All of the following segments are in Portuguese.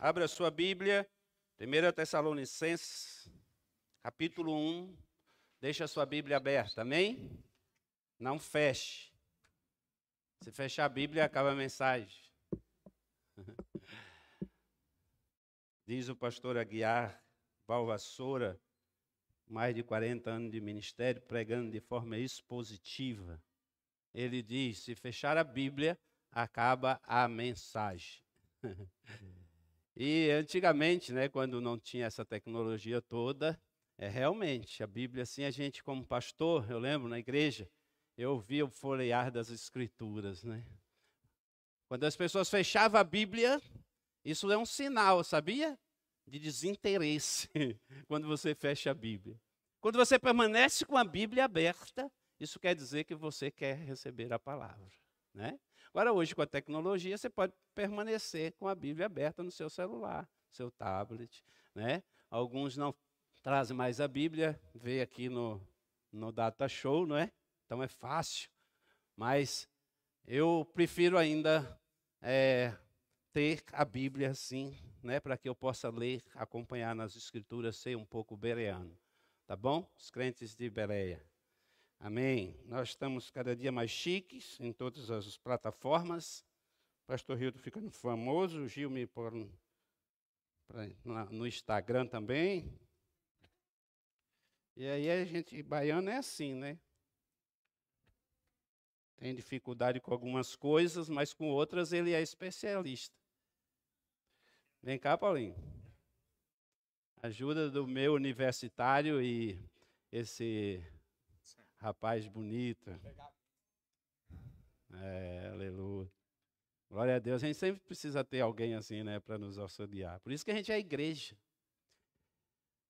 Abra sua Bíblia, 1 Tessalonicenses, capítulo 1. Deixa a sua Bíblia aberta, amém? Não feche. Se fechar a Bíblia, acaba a mensagem. Diz o pastor Aguiar Balvassoura, mais de 40 anos de ministério, pregando de forma expositiva. Ele diz: se fechar a Bíblia, acaba a mensagem. E antigamente, né, quando não tinha essa tecnologia toda, é realmente a Bíblia assim a gente como pastor, eu lembro na igreja, eu ouvia o folhear das escrituras, né? Quando as pessoas fechavam a Bíblia, isso é um sinal, sabia? De desinteresse quando você fecha a Bíblia. Quando você permanece com a Bíblia aberta, isso quer dizer que você quer receber a palavra, né? Agora, hoje, com a tecnologia, você pode permanecer com a Bíblia aberta no seu celular, seu tablet. Né? Alguns não trazem mais a Bíblia, vê aqui no, no Data Show, não é? Então é fácil. Mas eu prefiro ainda é, ter a Bíblia assim, né, para que eu possa ler, acompanhar nas Escrituras, ser um pouco bereano. Tá bom? Os crentes de Bereia. Amém. Nós estamos cada dia mais chiques em todas as plataformas. Pastor Hildo ficando famoso, o Gil me por no Instagram também. E aí a gente, baiano é assim, né? Tem dificuldade com algumas coisas, mas com outras ele é especialista. Vem cá, Paulinho. Ajuda do meu universitário e esse Rapaz bonito. É, aleluia. Glória a Deus. A gente sempre precisa ter alguém assim, né, para nos auxiliar. Por isso que a gente é a igreja.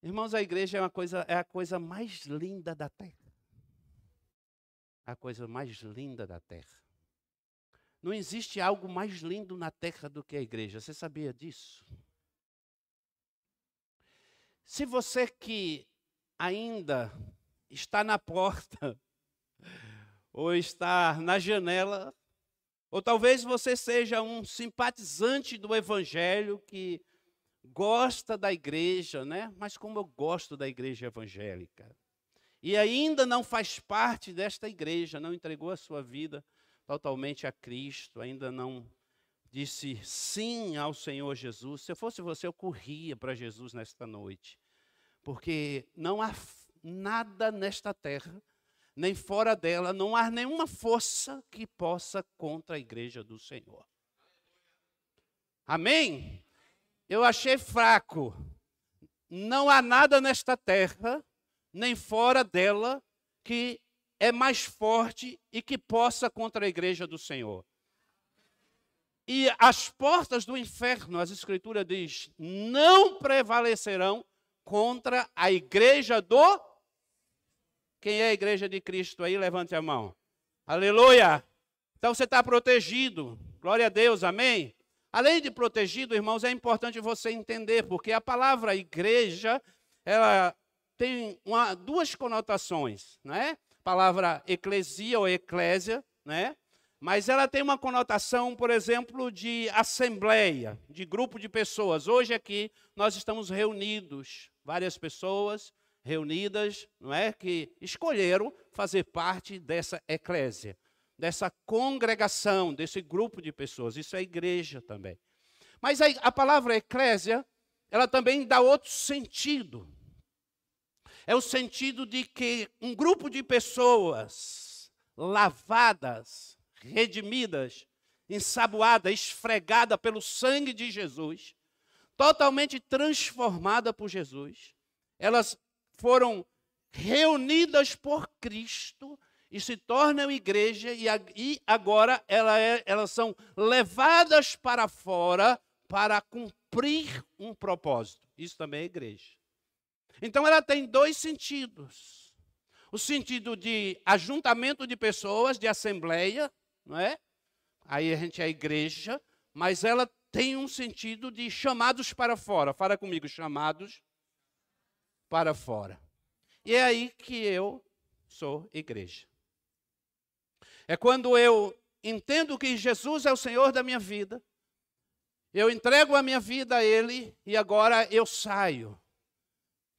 Irmãos, a igreja é uma coisa, é a coisa mais linda da terra. A coisa mais linda da terra. Não existe algo mais lindo na terra do que a igreja. Você sabia disso? Se você que ainda está na porta, ou está na janela, ou talvez você seja um simpatizante do Evangelho que gosta da igreja, né? Mas como eu gosto da igreja evangélica. E ainda não faz parte desta igreja, não entregou a sua vida totalmente a Cristo, ainda não disse sim ao Senhor Jesus. Se eu fosse você, eu corria para Jesus nesta noite. Porque não há nada nesta terra, nem fora dela, não há nenhuma força que possa contra a igreja do Senhor. Amém? Eu achei fraco. Não há nada nesta terra, nem fora dela, que é mais forte e que possa contra a igreja do Senhor. E as portas do inferno, as Escrituras diz, não prevalecerão contra a igreja do quem é a igreja de Cristo aí, levante a mão. Aleluia! Então você está protegido. Glória a Deus, amém? Além de protegido, irmãos, é importante você entender, porque a palavra igreja, ela tem uma, duas conotações, né? Palavra eclesia ou eclésia, né? Mas ela tem uma conotação, por exemplo, de assembleia, de grupo de pessoas. Hoje aqui nós estamos reunidos, várias pessoas, reunidas, não é? Que escolheram fazer parte dessa eclésia, dessa congregação, desse grupo de pessoas. Isso é igreja também. Mas a, a palavra eclésia, ela também dá outro sentido. É o sentido de que um grupo de pessoas lavadas, redimidas, ensaboada, esfregada pelo sangue de Jesus, totalmente transformada por Jesus, elas foram reunidas por Cristo e se tornam igreja, e agora é, elas são levadas para fora para cumprir um propósito. Isso também é igreja. Então ela tem dois sentidos. O sentido de ajuntamento de pessoas, de assembleia, não é? Aí a gente é igreja, mas ela tem um sentido de chamados para fora. Fala comigo, chamados para fora. E é aí que eu sou igreja. É quando eu entendo que Jesus é o Senhor da minha vida, Eu entrego a minha vida a Ele e agora eu saio.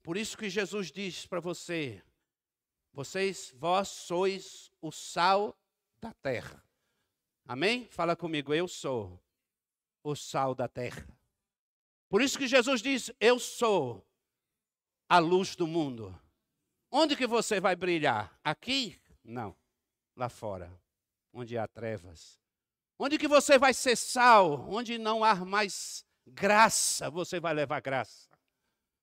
Por isso que Jesus diz para você: vocês, vós sois o sal da terra. Amém? Fala comigo, eu sou o sal da terra. Por isso que Jesus diz: Eu sou a luz do mundo. Onde que você vai brilhar? Aqui? Não. Lá fora, onde há trevas. Onde que você vai ser sal? Onde não há mais graça, você vai levar graça.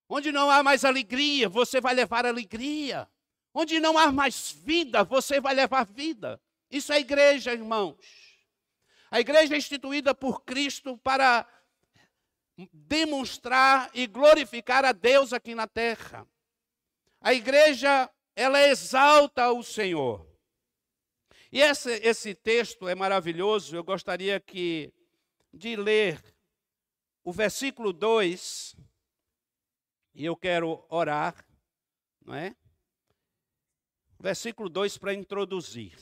Onde não há mais alegria, você vai levar alegria. Onde não há mais vida, você vai levar vida. Isso é igreja, irmãos. A igreja é instituída por Cristo para demonstrar e glorificar a Deus aqui na terra. A igreja, ela exalta o Senhor. E esse, esse texto é maravilhoso, eu gostaria que, de ler o versículo 2, e eu quero orar, não é? Versículo 2 para introduzir.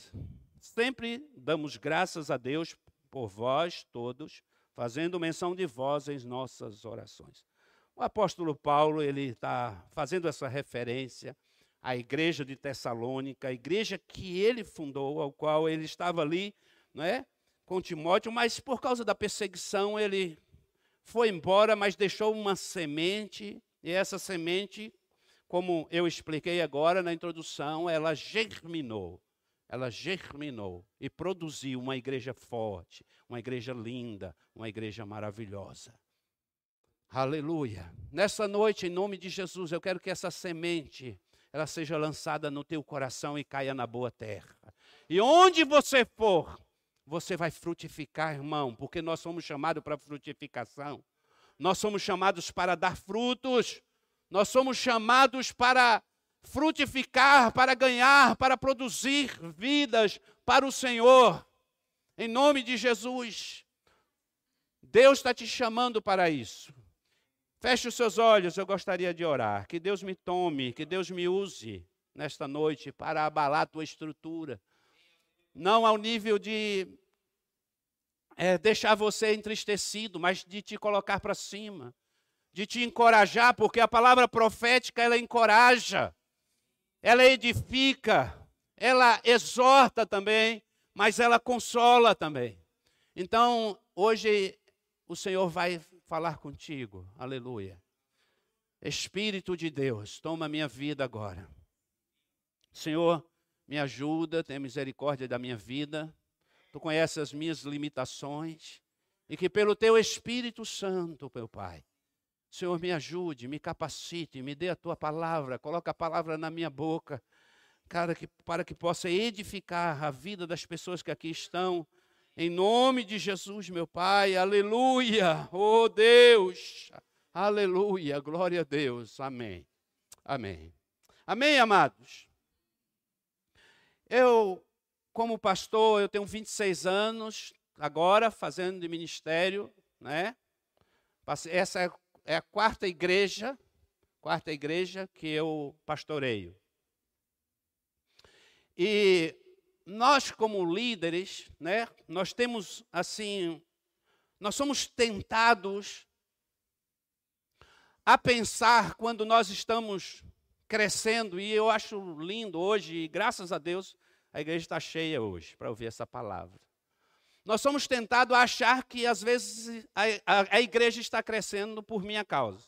Sempre damos graças a Deus por vós todos, fazendo menção de vós em nossas orações. O apóstolo Paulo ele está fazendo essa referência à igreja de Tessalônica, a igreja que ele fundou, ao qual ele estava ali, não é, com Timóteo, mas por causa da perseguição ele foi embora, mas deixou uma semente e essa semente, como eu expliquei agora na introdução, ela germinou ela germinou e produziu uma igreja forte, uma igreja linda, uma igreja maravilhosa. Aleluia. Nessa noite, em nome de Jesus, eu quero que essa semente ela seja lançada no teu coração e caia na boa terra. E onde você for, você vai frutificar, irmão, porque nós somos chamados para frutificação. Nós somos chamados para dar frutos. Nós somos chamados para frutificar, para ganhar, para produzir vidas para o Senhor. Em nome de Jesus. Deus está te chamando para isso. Feche os seus olhos, eu gostaria de orar. Que Deus me tome, que Deus me use nesta noite para abalar a tua estrutura. Não ao nível de é, deixar você entristecido, mas de te colocar para cima, de te encorajar, porque a palavra profética ela encoraja ela edifica, ela exorta também, mas ela consola também. Então, hoje o Senhor vai falar contigo, aleluia. Espírito de Deus, toma minha vida agora. Senhor, me ajuda, tenha misericórdia da minha vida. Tu conheces as minhas limitações e que pelo teu Espírito Santo, meu Pai, Senhor, me ajude, me capacite, me dê a tua palavra, coloque a palavra na minha boca, cara, que, para que possa edificar a vida das pessoas que aqui estão. Em nome de Jesus, meu Pai, aleluia, oh Deus, aleluia, glória a Deus, amém, amém, amém, amados. Eu, como pastor, eu tenho 26 anos, agora fazendo de ministério, né? Essa é a quarta igreja, quarta igreja que eu pastoreio. E nós como líderes, né, nós temos assim, nós somos tentados a pensar quando nós estamos crescendo, e eu acho lindo hoje, e graças a Deus, a igreja está cheia hoje para ouvir essa palavra. Nós somos tentados a achar que às vezes a, a, a igreja está crescendo por minha causa.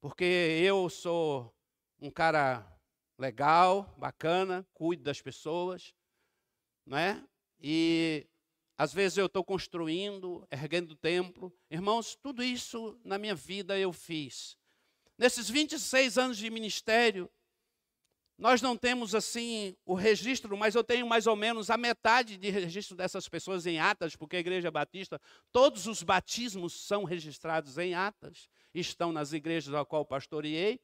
Porque eu sou um cara legal, bacana, cuido das pessoas, né? E às vezes eu estou construindo, erguendo o templo. Irmãos, tudo isso na minha vida eu fiz. Nesses 26 anos de ministério, nós não temos assim o registro, mas eu tenho mais ou menos a metade de registro dessas pessoas em atas, porque a Igreja Batista, todos os batismos são registrados em atas, estão nas igrejas a qual pastoreei.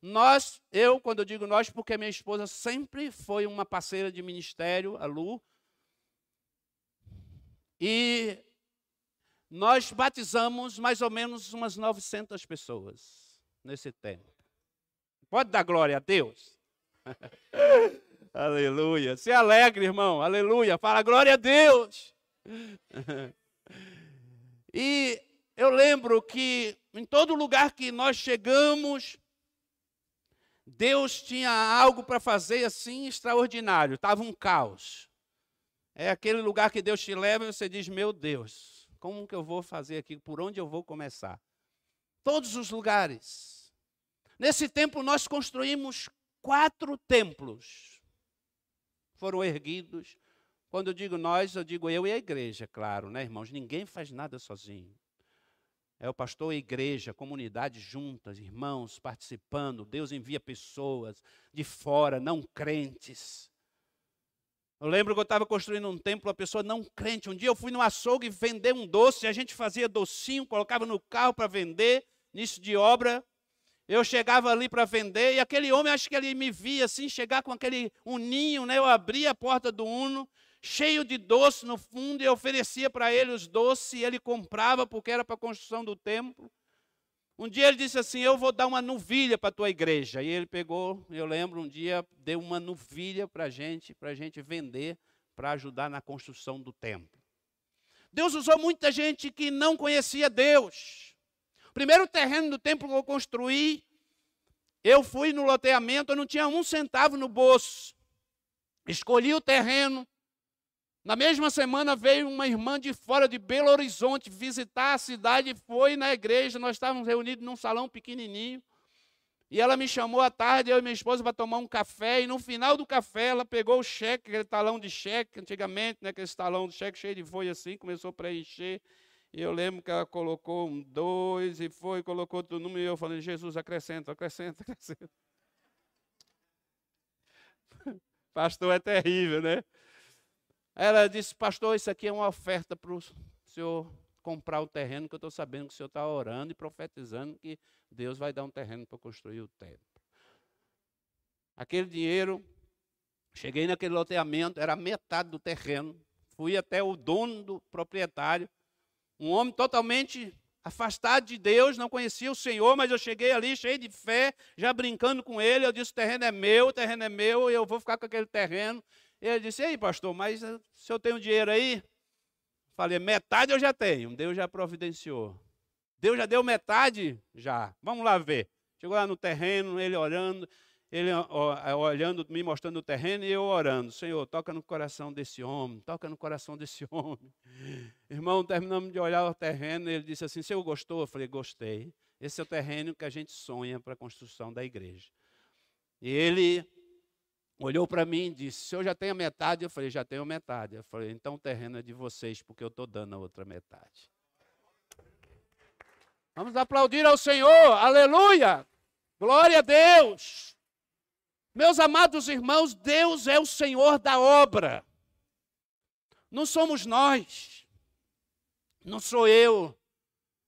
Nós, eu, quando eu digo nós, porque minha esposa sempre foi uma parceira de ministério, a Lu, e nós batizamos mais ou menos umas 900 pessoas nesse tempo. Pode dar glória a Deus? Aleluia. Se alegre, irmão. Aleluia. Fala glória a Deus. E eu lembro que em todo lugar que nós chegamos, Deus tinha algo para fazer assim extraordinário, estava um caos. É aquele lugar que Deus te leva e você diz: Meu Deus, como que eu vou fazer aqui? Por onde eu vou começar? Todos os lugares. Nesse tempo nós construímos quatro templos. Foram erguidos. Quando eu digo nós, eu digo eu e a igreja, claro, né, irmãos? Ninguém faz nada sozinho. É o pastor a igreja, comunidade juntas, irmãos participando. Deus envia pessoas de fora, não crentes. Eu lembro que eu estava construindo um templo, a pessoa não crente. Um dia eu fui no açougue vender um doce, a gente fazia docinho, colocava no carro para vender, nisso de obra. Eu chegava ali para vender e aquele homem, acho que ele me via assim, chegar com aquele uninho, né? Eu abria a porta do uno, cheio de doce no fundo, e oferecia para ele os doces, e ele comprava porque era para a construção do templo. Um dia ele disse assim: Eu vou dar uma novilha para a tua igreja. E ele pegou, eu lembro, um dia deu uma novilha para a gente, para a gente vender, para ajudar na construção do templo. Deus usou muita gente que não conhecia Deus. Primeiro terreno do templo que eu construí, eu fui no loteamento, eu não tinha um centavo no bolso. Escolhi o terreno, na mesma semana veio uma irmã de fora de Belo Horizonte visitar a cidade e foi na igreja. Nós estávamos reunidos num salão pequenininho. E ela me chamou à tarde, eu e minha esposa, para tomar um café. E no final do café, ela pegou o cheque, aquele talão de cheque, antigamente, né, aquele talão de cheque cheio de folha assim, começou a preencher. E eu lembro que ela colocou um dois e foi, colocou outro número. E eu falei, Jesus, acrescenta, acrescenta, acrescenta. Pastor é terrível, né? Ela disse, pastor, isso aqui é uma oferta para o senhor comprar o terreno, que eu estou sabendo que o senhor está orando e profetizando que Deus vai dar um terreno para construir o templo. Aquele dinheiro, cheguei naquele loteamento, era metade do terreno, fui até o dono do proprietário, um homem totalmente afastado de Deus, não conhecia o Senhor, mas eu cheguei ali cheio de fé, já brincando com ele, eu disse, o terreno é meu, o terreno é meu, eu vou ficar com aquele terreno, ele disse: Ei, pastor, mas eh, se eu tenho dinheiro aí? Falei: Metade eu já tenho. Deus já providenciou. Deus já deu metade? Já. Vamos lá ver. Chegou lá no terreno, ele orando, ele olhando, me mostrando o terreno e eu orando. Senhor, toca no coração desse homem, toca no coração desse homem. Irmão, terminamos de olhar o terreno, ele disse assim: Senhor, gostou? Eu falei: Gostei. Esse é o terreno que a gente sonha para a construção da igreja. E ele olhou para mim e disse: Se eu já tenho a metade, eu falei: Já tenho metade. Eu falei: Então o terreno é de vocês, porque eu estou dando a outra metade. Vamos aplaudir ao Senhor, aleluia! Glória a Deus! Meus amados irmãos, Deus é o Senhor da obra. Não somos nós, não sou eu,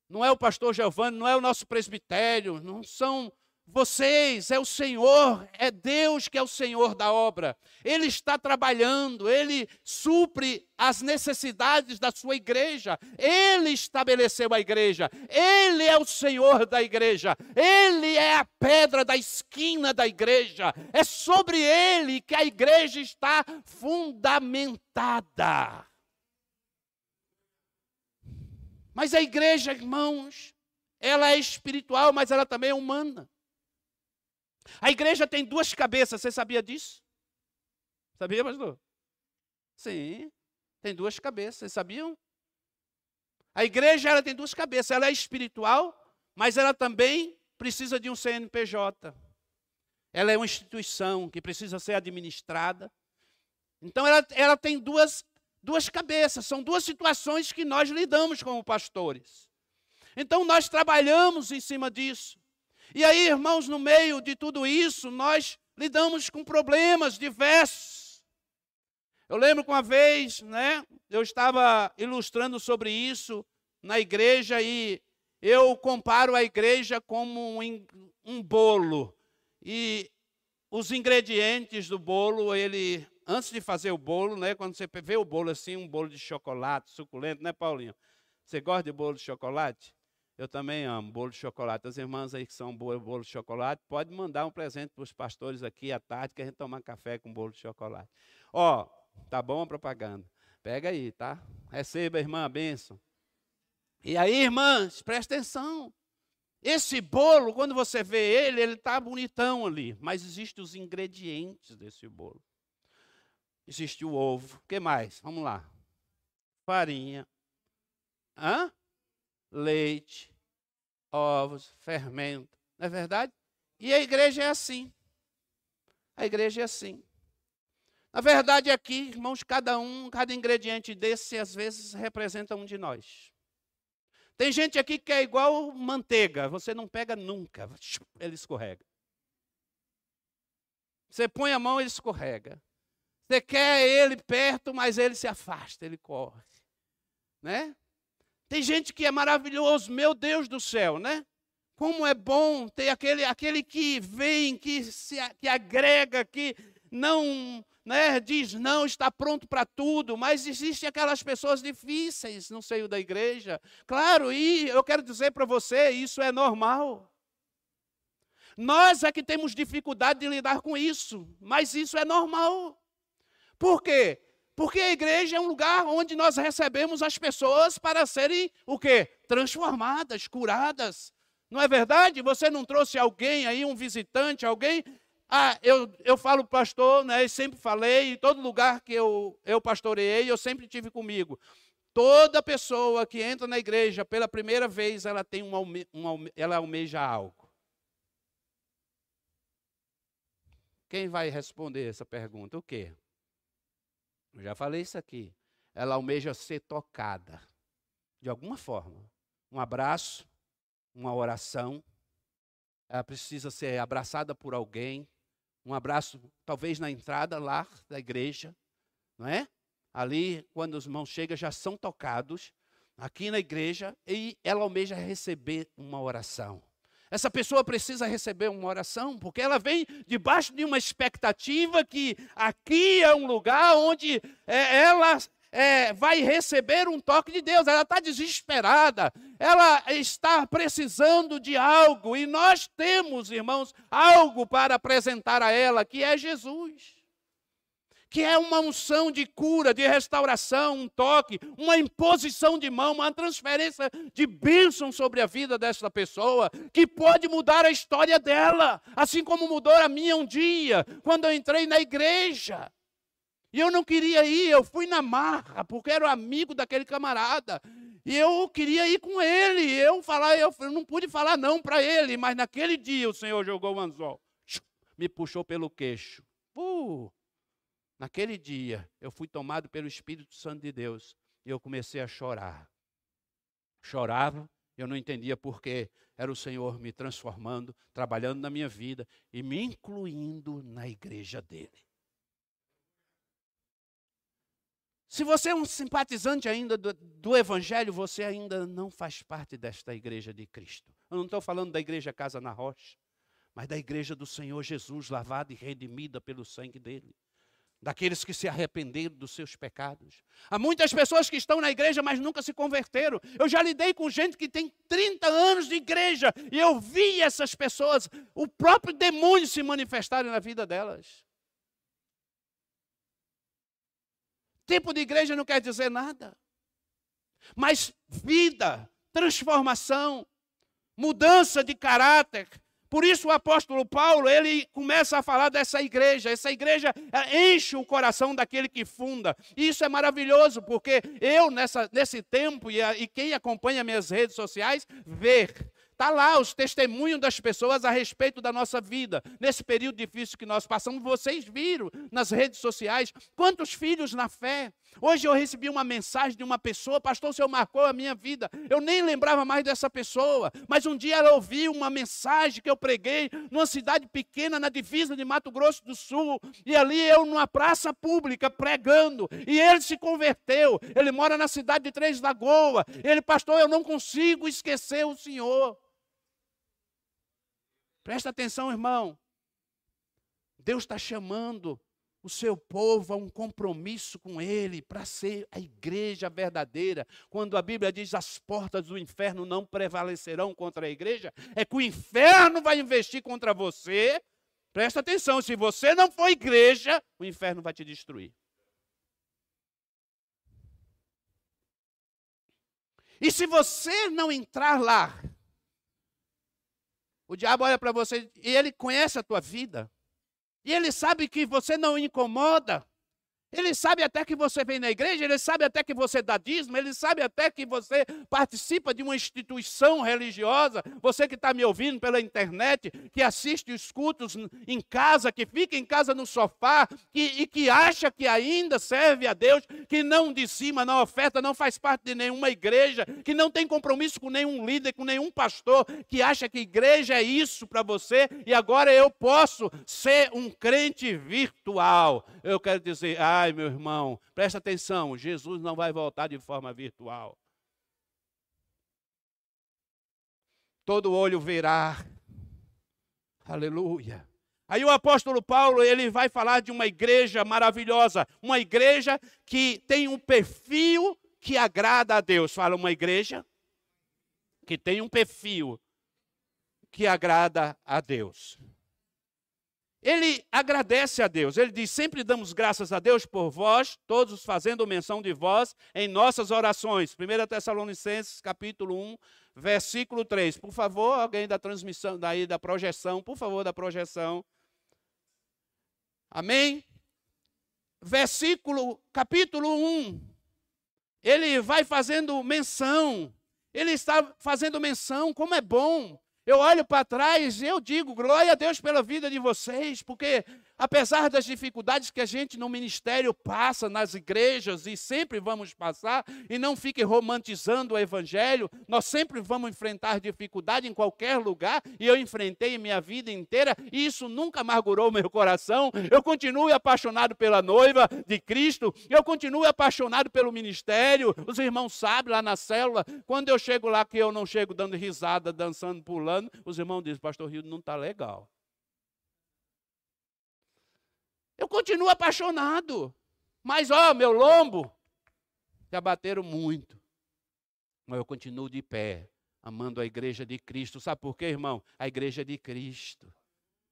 não é o pastor Giovanni, não é o nosso presbitério, não são vocês, é o Senhor, é Deus que é o Senhor da obra. Ele está trabalhando, ele supre as necessidades da sua igreja. Ele estabeleceu a igreja. Ele é o Senhor da igreja. Ele é a pedra da esquina da igreja. É sobre ele que a igreja está fundamentada. Mas a igreja, irmãos, ela é espiritual, mas ela também é humana. A igreja tem duas cabeças, você sabia disso? Sabia, pastor? Sim, tem duas cabeças, vocês sabiam? A igreja ela tem duas cabeças, ela é espiritual, mas ela também precisa de um CNPJ. Ela é uma instituição que precisa ser administrada. Então ela, ela tem duas, duas cabeças, são duas situações que nós lidamos como pastores. Então nós trabalhamos em cima disso. E aí, irmãos, no meio de tudo isso, nós lidamos com problemas diversos. Eu lembro que uma vez, né, eu estava ilustrando sobre isso na igreja e eu comparo a igreja como um, um bolo. E os ingredientes do bolo, ele, antes de fazer o bolo, né, quando você vê o bolo assim, um bolo de chocolate suculento, né, Paulinho? Você gosta de bolo de chocolate? Eu também amo bolo de chocolate. As irmãs aí que são boas bolo de chocolate, pode mandar um presente para os pastores aqui à tarde, que a gente tomar café com bolo de chocolate. Ó, tá bom a propaganda. Pega aí, tá? Receba, irmã, a bênção. E aí, irmãs, presta atenção. Esse bolo, quando você vê ele, ele está bonitão ali, mas existem os ingredientes desse bolo. Existe o ovo. O que mais? Vamos lá. Farinha. Hã? Leite. Ovos. Fermento. Não é verdade? E a igreja é assim. A igreja é assim. Na verdade, aqui, irmãos, cada um, cada ingrediente desse, às vezes, representa um de nós. Tem gente aqui que é igual manteiga, você não pega nunca, ele escorrega. Você põe a mão, ele escorrega. Você quer ele perto, mas ele se afasta, ele corre. Né? Tem gente que é maravilhoso, meu Deus do céu, né? Como é bom ter aquele, aquele que vem, que, se, que agrega, que não né, diz não, está pronto para tudo, mas existem aquelas pessoas difíceis no seio da igreja. Claro, e eu quero dizer para você, isso é normal. Nós é que temos dificuldade de lidar com isso, mas isso é normal. Por quê? Porque a igreja é um lugar onde nós recebemos as pessoas para serem o quê? Transformadas, curadas. Não é verdade? Você não trouxe alguém aí, um visitante, alguém ah, eu, eu falo pastor, né, e sempre falei, em todo lugar que eu, eu pastoreei, eu sempre tive comigo. Toda pessoa que entra na igreja pela primeira vez, ela tem um, um ela almeja algo. Quem vai responder essa pergunta? O quê? Eu já falei isso aqui. Ela almeja ser tocada, de alguma forma. Um abraço, uma oração. Ela precisa ser abraçada por alguém, um abraço, talvez na entrada lá da igreja, não é? Ali, quando os irmãos chegam, já são tocados aqui na igreja e ela almeja receber uma oração. Essa pessoa precisa receber uma oração, porque ela vem debaixo de uma expectativa que aqui é um lugar onde é, ela é, vai receber um toque de Deus. Ela está desesperada, ela está precisando de algo, e nós temos, irmãos, algo para apresentar a ela, que é Jesus. Que é uma unção de cura, de restauração, um toque, uma imposição de mão, uma transferência de bênção sobre a vida dessa pessoa, que pode mudar a história dela, assim como mudou a minha um dia, quando eu entrei na igreja. E eu não queria ir, eu fui na marra, porque era amigo daquele camarada. E eu queria ir com ele. Eu falar, eu não pude falar não para ele, mas naquele dia o Senhor jogou o anzol, me puxou pelo queixo. Uh, naquele dia eu fui tomado pelo Espírito Santo de Deus e eu comecei a chorar. Chorava, eu não entendia porque era o Senhor me transformando, trabalhando na minha vida e me incluindo na igreja dele. Se você é um simpatizante ainda do, do, Evangelho, você ainda não faz parte desta igreja de Cristo. Eu não estou falando da igreja Casa na Rocha, mas da igreja do Senhor Jesus, lavada e redimida pelo sangue dele. Daqueles que se arrependeram dos seus pecados. Há muitas pessoas que estão na igreja, mas nunca se converteram. Eu já lidei com gente que tem 30 anos de igreja e eu vi essas pessoas, o próprio demônio se manifestarem na vida delas. Tempo de igreja não quer dizer nada. Mas vida, transformação, mudança de caráter. Por isso o apóstolo Paulo, ele começa a falar dessa igreja. Essa igreja enche o coração daquele que funda. E isso é maravilhoso, porque eu, nessa, nesse tempo, e, a, e quem acompanha minhas redes sociais, vê Está lá os testemunhos das pessoas a respeito da nossa vida, nesse período difícil que nós passamos. Vocês viram nas redes sociais quantos filhos na fé. Hoje eu recebi uma mensagem de uma pessoa, pastor, o senhor marcou a minha vida. Eu nem lembrava mais dessa pessoa, mas um dia ela ouviu uma mensagem que eu preguei numa cidade pequena na divisa de Mato Grosso do Sul. E ali eu, numa praça pública, pregando. E ele se converteu. Ele mora na cidade de Três Lagoas. Ele, pastor, eu não consigo esquecer o senhor. Presta atenção, irmão. Deus está chamando o seu povo a um compromisso com Ele para ser a igreja verdadeira. Quando a Bíblia diz as portas do inferno não prevalecerão contra a igreja, é que o inferno vai investir contra você. Presta atenção, se você não for igreja, o inferno vai te destruir. E se você não entrar lá, o diabo olha para você e ele conhece a tua vida. E ele sabe que você não incomoda. Ele sabe até que você vem na igreja, ele sabe até que você dá dízimo, ele sabe até que você participa de uma instituição religiosa. Você que está me ouvindo pela internet, que assiste os cultos em casa, que fica em casa no sofá que, e que acha que ainda serve a Deus, que não dizima, não oferta, não faz parte de nenhuma igreja, que não tem compromisso com nenhum líder, com nenhum pastor, que acha que igreja é isso para você e agora eu posso ser um crente virtual. Eu quero dizer, ah, Ai, meu irmão, presta atenção: Jesus não vai voltar de forma virtual. Todo olho verá. Aleluia. Aí o apóstolo Paulo, ele vai falar de uma igreja maravilhosa, uma igreja que tem um perfil que agrada a Deus. Fala uma igreja que tem um perfil que agrada a Deus ele agradece a Deus. Ele diz: Sempre damos graças a Deus por vós, todos fazendo menção de vós em nossas orações. 1 Tessalonicenses, capítulo 1, versículo 3. Por favor, alguém da transmissão, daí da projeção, por favor, da projeção. Amém? Versículo, capítulo 1. Ele vai fazendo menção. Ele está fazendo menção, como é bom eu olho para trás e eu digo, glória a Deus pela vida de vocês, porque apesar das dificuldades que a gente no ministério passa, nas igrejas, e sempre vamos passar, e não fique romantizando o evangelho, nós sempre vamos enfrentar dificuldade em qualquer lugar, e eu enfrentei minha vida inteira, e isso nunca amargurou meu coração. Eu continuo apaixonado pela noiva de Cristo, eu continuo apaixonado pelo ministério. Os irmãos sabem lá na célula, quando eu chego lá que eu não chego dando risada, dançando, pulando, os irmãos dizem, pastor Rio, não está legal. Eu continuo apaixonado. Mas, ó, meu lombo, já bateram muito. Mas eu continuo de pé, amando a igreja de Cristo. Sabe por quê, irmão? A igreja de Cristo.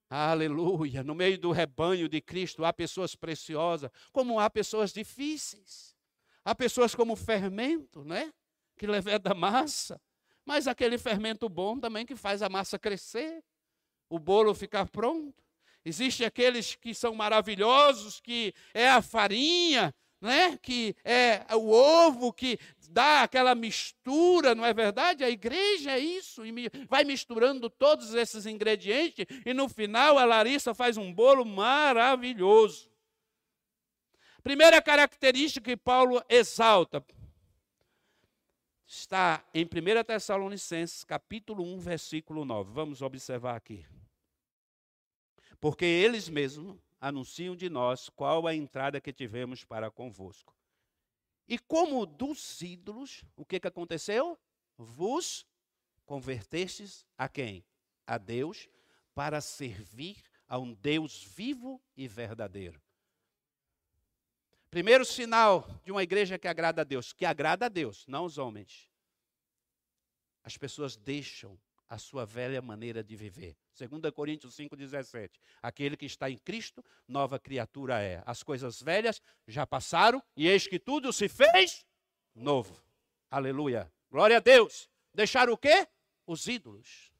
Aleluia. No meio do rebanho de Cristo há pessoas preciosas, como há pessoas difíceis. Há pessoas como fermento, né? Que leveda a massa. Mas aquele fermento bom também que faz a massa crescer, o bolo ficar pronto. Existem aqueles que são maravilhosos, que é a farinha, né? que é o ovo, que dá aquela mistura, não é verdade? A igreja é isso, e vai misturando todos esses ingredientes, e no final a Larissa faz um bolo maravilhoso. Primeira característica que Paulo exalta está em 1 Tessalonicenses, capítulo 1, versículo 9. Vamos observar aqui porque eles mesmos anunciam de nós qual a entrada que tivemos para convosco. E como dos ídolos, o que, que aconteceu? Vos convertestes a quem? A Deus, para servir a um Deus vivo e verdadeiro. Primeiro sinal de uma igreja que agrada a Deus, que agrada a Deus, não os homens. As pessoas deixam a sua velha maneira de viver. 2 Coríntios 5,17. Aquele que está em Cristo, nova criatura é. As coisas velhas já passaram e eis que tudo se fez novo. Aleluia. Glória a Deus. Deixar o quê? Os ídolos.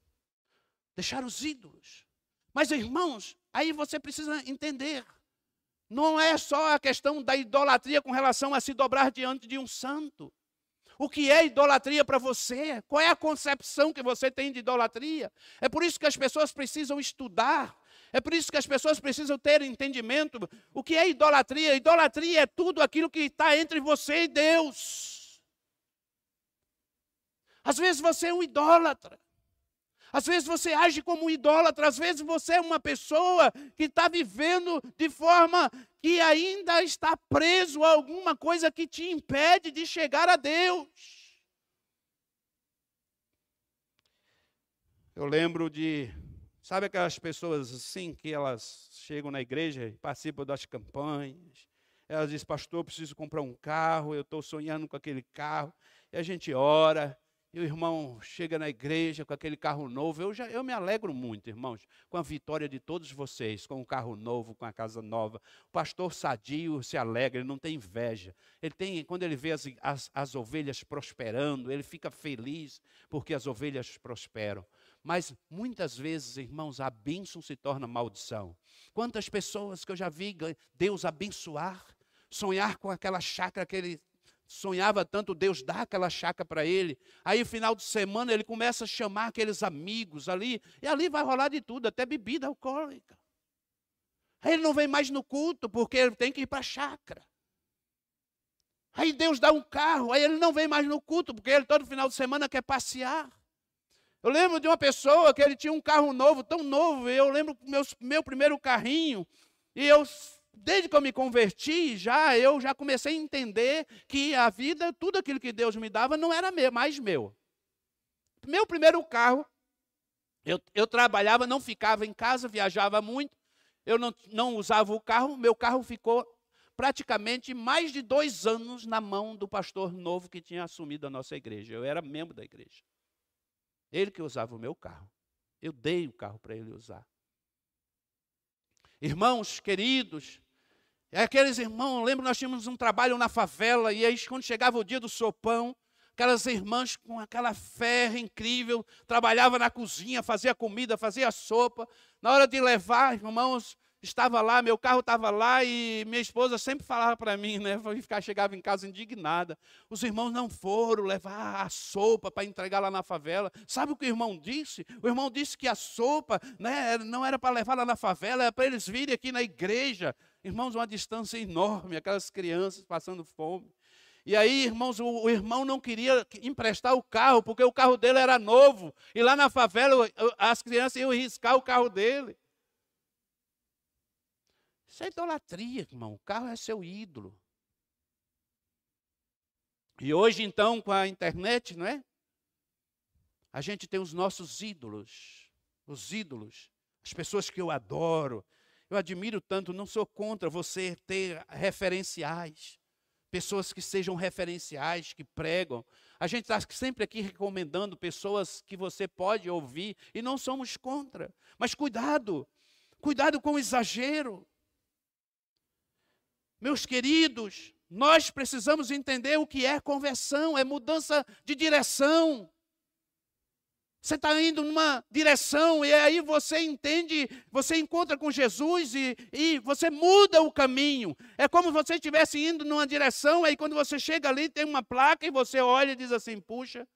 Deixar os ídolos. Mas, irmãos, aí você precisa entender. Não é só a questão da idolatria com relação a se dobrar diante de um santo. O que é idolatria para você? Qual é a concepção que você tem de idolatria? É por isso que as pessoas precisam estudar. É por isso que as pessoas precisam ter entendimento. O que é idolatria? Idolatria é tudo aquilo que está entre você e Deus. Às vezes você é um idólatra. Às vezes você age como um idólatra, às vezes você é uma pessoa que está vivendo de forma que ainda está preso a alguma coisa que te impede de chegar a Deus. Eu lembro de, sabe aquelas pessoas assim que elas chegam na igreja e participam das campanhas. Elas dizem, pastor, preciso comprar um carro, eu estou sonhando com aquele carro. E a gente ora, e o irmão chega na igreja com aquele carro novo. Eu, já, eu me alegro muito, irmãos, com a vitória de todos vocês, com o carro novo, com a casa nova. O pastor sadio se alegra, ele não tem inveja. Ele tem, quando ele vê as, as, as ovelhas prosperando, ele fica feliz porque as ovelhas prosperam. Mas muitas vezes, irmãos, a bênção se torna maldição. Quantas pessoas que eu já vi Deus abençoar, sonhar com aquela chácara que ele sonhava tanto, Deus dá aquela chácara para ele. Aí, final de semana, ele começa a chamar aqueles amigos ali, e ali vai rolar de tudo, até bebida alcoólica. Aí ele não vem mais no culto, porque ele tem que ir para a chácara. Aí Deus dá um carro, aí ele não vem mais no culto, porque ele todo final de semana quer passear. Eu lembro de uma pessoa que ele tinha um carro novo, tão novo, eu lembro do meu, meu primeiro carrinho, e eu desde que eu me converti, já eu já comecei a entender que a vida, tudo aquilo que Deus me dava, não era meu, mais meu. Meu primeiro carro, eu, eu trabalhava, não ficava em casa, viajava muito, eu não, não usava o carro, meu carro ficou praticamente mais de dois anos na mão do pastor novo que tinha assumido a nossa igreja. Eu era membro da igreja. Ele que usava o meu carro. Eu dei o carro para ele usar. Irmãos queridos, aqueles irmãos, lembro nós tínhamos um trabalho na favela, e aí quando chegava o dia do sopão, aquelas irmãs com aquela fé incrível, trabalhava na cozinha, fazia comida, fazia sopa. Na hora de levar, irmãos, estava lá, meu carro estava lá e minha esposa sempre falava para mim, né? Ficar, chegava em casa indignada. Os irmãos não foram levar a sopa para entregar lá na favela. Sabe o que o irmão disse? O irmão disse que a sopa né, não era para levar lá na favela, era para eles virem aqui na igreja. Irmãos, uma distância enorme, aquelas crianças passando fome. E aí, irmãos, o, o, irmão não queria emprestar o carro, porque o carro dele era novo. E lá na favela, as crianças iam riscar o carro dele. Isso é idolatria, irmão. O carro é seu ídolo. E hoje, então, com a internet, não é? A gente tem os nossos ídolos. Os ídolos. As pessoas que eu adoro. Eu admiro tanto, não sou contra você ter referenciais. Pessoas que sejam referenciais, que pregam. A gente está sempre aqui recomendando pessoas que você pode ouvir e não somos contra. Mas cuidado, cuidado com o exagero. Meus queridos, nós precisamos entender o que é conversão, é mudança de direção. Você está indo numa direção e aí você entende, você encontra com Jesus e, e você muda o caminho. É como você estivesse indo numa direção, aí quando você chega ali tem uma placa e você olha e diz assim: puxa,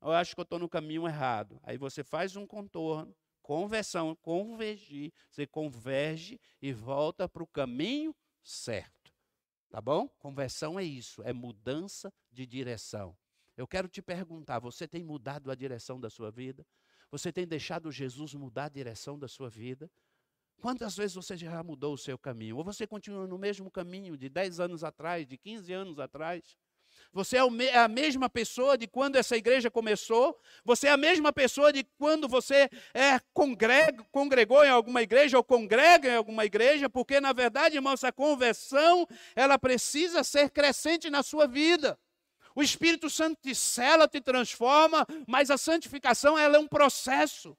eu acho que eu estou no caminho errado. Aí você faz um contorno, conversão, convergir, você converge e volta para o caminho certo. Tá bom? Conversão é isso, é mudança de direção. Eu quero te perguntar: você tem mudado a direção da sua vida? Você tem deixado Jesus mudar a direção da sua vida? Quantas vezes você já mudou o seu caminho? Ou você continua no mesmo caminho de 10 anos atrás, de 15 anos atrás? Você é, é a mesma pessoa de quando essa igreja começou. Você é a mesma pessoa de quando você é, congrega, congregou em alguma igreja ou congrega em alguma igreja, porque na verdade, irmão, essa conversão, ela precisa ser crescente na sua vida. O Espírito Santo te cela, te transforma, mas a santificação ela é um processo.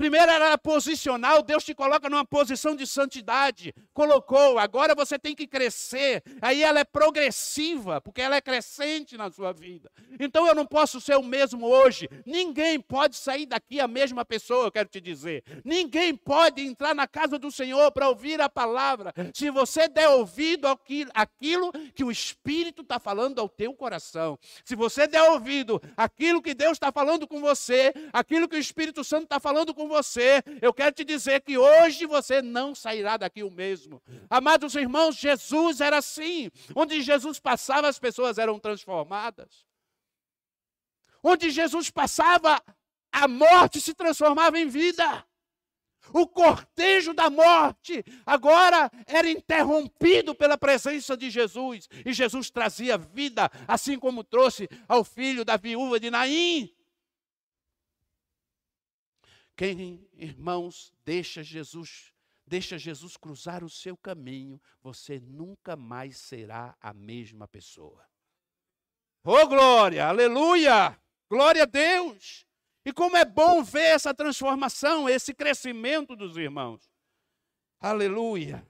Primeiro era posicional, Deus te coloca numa posição de santidade. Colocou, agora você tem que crescer. Aí ela é progressiva, porque ela é crescente na sua vida. Então eu não posso ser o mesmo hoje. Ninguém pode sair daqui a mesma pessoa, eu quero te dizer. Ninguém pode entrar na casa do Senhor para ouvir a palavra. Se você der ouvido àquilo que o Espírito está falando ao teu coração. Se você der ouvido àquilo que Deus está falando com você, aquilo que o Espírito Santo está falando com você, eu quero te dizer que hoje você não sairá daqui o mesmo. Amados irmãos, Jesus era assim. Onde Jesus passava, as pessoas eram transformadas. Onde Jesus passava, a morte se transformava em vida. O cortejo da morte agora era interrompido pela presença de Jesus. E Jesus trazia vida, assim como trouxe ao filho da viúva de Naim. Quem, irmãos, deixa Jesus, deixa Jesus cruzar o seu caminho, você nunca mais será a mesma pessoa. Oh glória, aleluia! Glória a Deus! E como é bom ver essa transformação, esse crescimento dos irmãos. Aleluia!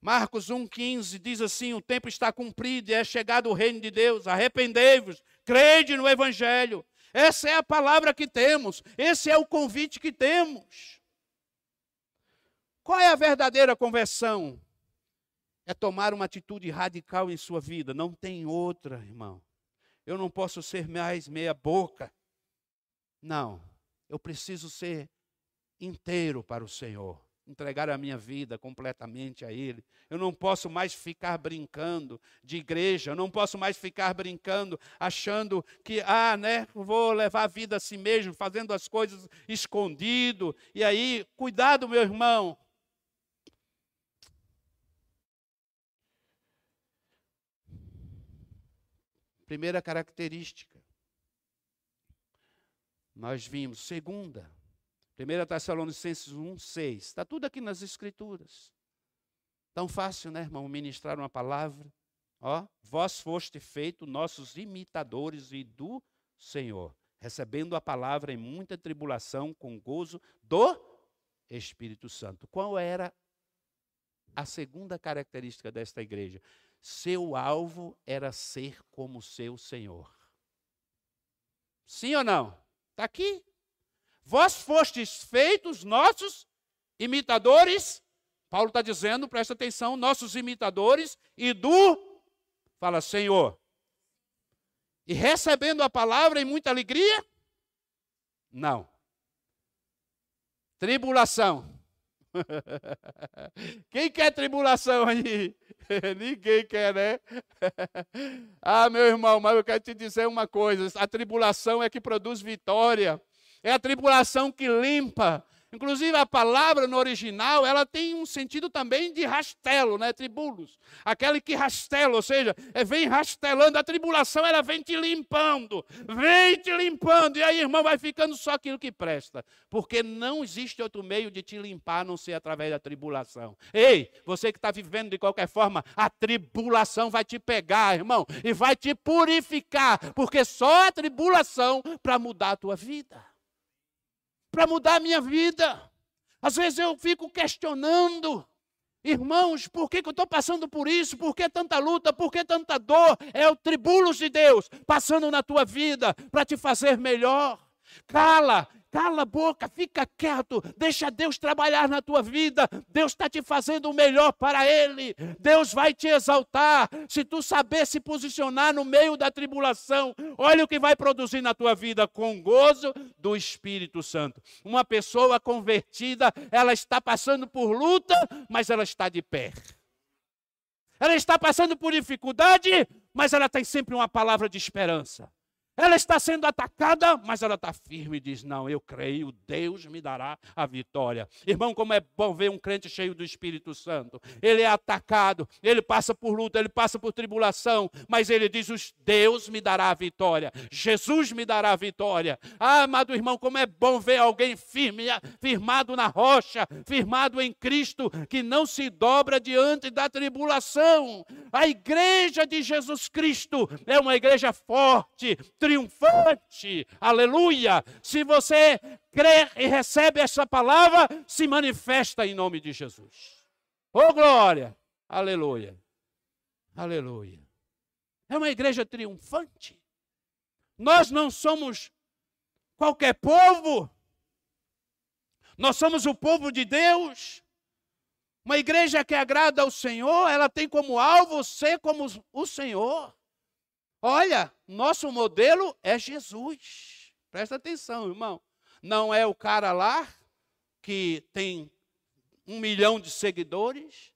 Marcos 1,15 diz assim: O tempo está cumprido e é chegado o reino de Deus. Arrependei-vos, crede no Evangelho. Essa é a palavra que temos, esse é o convite que temos. Qual é a verdadeira conversão? É tomar uma atitude radical em sua vida, não tem outra, irmão. Eu não posso ser mais meia-boca. Não, eu preciso ser inteiro para o Senhor entregar a minha vida completamente a Ele. Eu não posso mais ficar brincando de igreja, eu não posso mais ficar brincando achando que, ah, né, vou levar a vida a si mesmo, fazendo as coisas escondido. E aí, cuidado, meu irmão. Primeira característica. Nós vimos. Segunda, 1 Tessalonicenses 1, 6. Está tudo aqui nas Escrituras. Tão fácil, né, irmão, ministrar uma palavra. Ó, vós foste feito nossos imitadores e do Senhor, recebendo a palavra em muita tribulação com gozo do Espírito Santo. Qual era a segunda característica desta igreja? Seu alvo era ser como seu Senhor. Sim ou não? Está aqui. Vós fostes feitos nossos imitadores. Paulo está dizendo, presta atenção, nossos imitadores e do, fala Senhor. E recebendo a palavra em muita alegria? Não. Tribulação. Quem quer tribulação aí? Ninguém quer, né? ah, meu irmão, mas eu quero te dizer uma coisa: a tribulação é que produz vitória. É a tribulação que limpa. Inclusive a palavra no original, ela tem um sentido também de rastelo, né? Tribulos. Aquele que rastela, ou seja, é, vem rastelando. A tribulação, ela vem te limpando. Vem te limpando. E aí, irmão, vai ficando só aquilo que presta. Porque não existe outro meio de te limpar a não ser através da tribulação. Ei, você que está vivendo de qualquer forma, a tribulação vai te pegar, irmão, e vai te purificar. Porque só a tribulação para mudar a tua vida para mudar a minha vida. Às vezes eu fico questionando, irmãos, por que, que eu estou passando por isso? Por que tanta luta? Por que tanta dor? É o tribulos de Deus passando na tua vida para te fazer melhor. Cala, Cala a boca, fica quieto, deixa Deus trabalhar na tua vida. Deus está te fazendo o melhor para Ele. Deus vai te exaltar. Se tu saber se posicionar no meio da tribulação, olha o que vai produzir na tua vida com gozo do Espírito Santo. Uma pessoa convertida, ela está passando por luta, mas ela está de pé. Ela está passando por dificuldade, mas ela tem sempre uma palavra de esperança. Ela está sendo atacada, mas ela está firme e diz: Não, eu creio, Deus me dará a vitória. Irmão, como é bom ver um crente cheio do Espírito Santo. Ele é atacado, ele passa por luta, ele passa por tribulação, mas ele diz: Deus me dará a vitória, Jesus me dará a vitória. Ah, amado irmão, como é bom ver alguém firme, firmado na rocha, firmado em Cristo, que não se dobra diante da tribulação. A igreja de Jesus Cristo é uma igreja forte triunfante. Aleluia! Se você crê e recebe essa palavra, se manifesta em nome de Jesus. Oh glória! Aleluia! Aleluia! É uma igreja triunfante. Nós não somos qualquer povo. Nós somos o povo de Deus. Uma igreja que agrada ao Senhor, ela tem como alvo ser como o Senhor. Olha, nosso modelo é Jesus. Presta atenção, irmão. Não é o cara lá que tem um milhão de seguidores.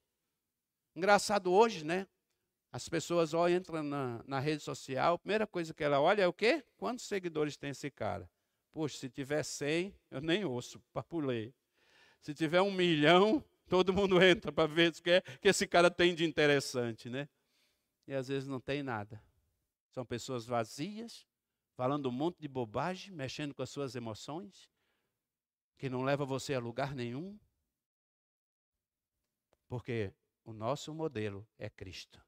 Engraçado hoje, né? As pessoas ó, entram na, na rede social, a primeira coisa que ela olha é o quê? Quantos seguidores tem esse cara? Poxa, se tiver 100, eu nem ouço, papulei. Se tiver um milhão, todo mundo entra para ver o que, é, que esse cara tem de interessante, né? E às vezes não tem nada. São pessoas vazias, falando um monte de bobagem, mexendo com as suas emoções, que não leva você a lugar nenhum. Porque o nosso modelo é Cristo.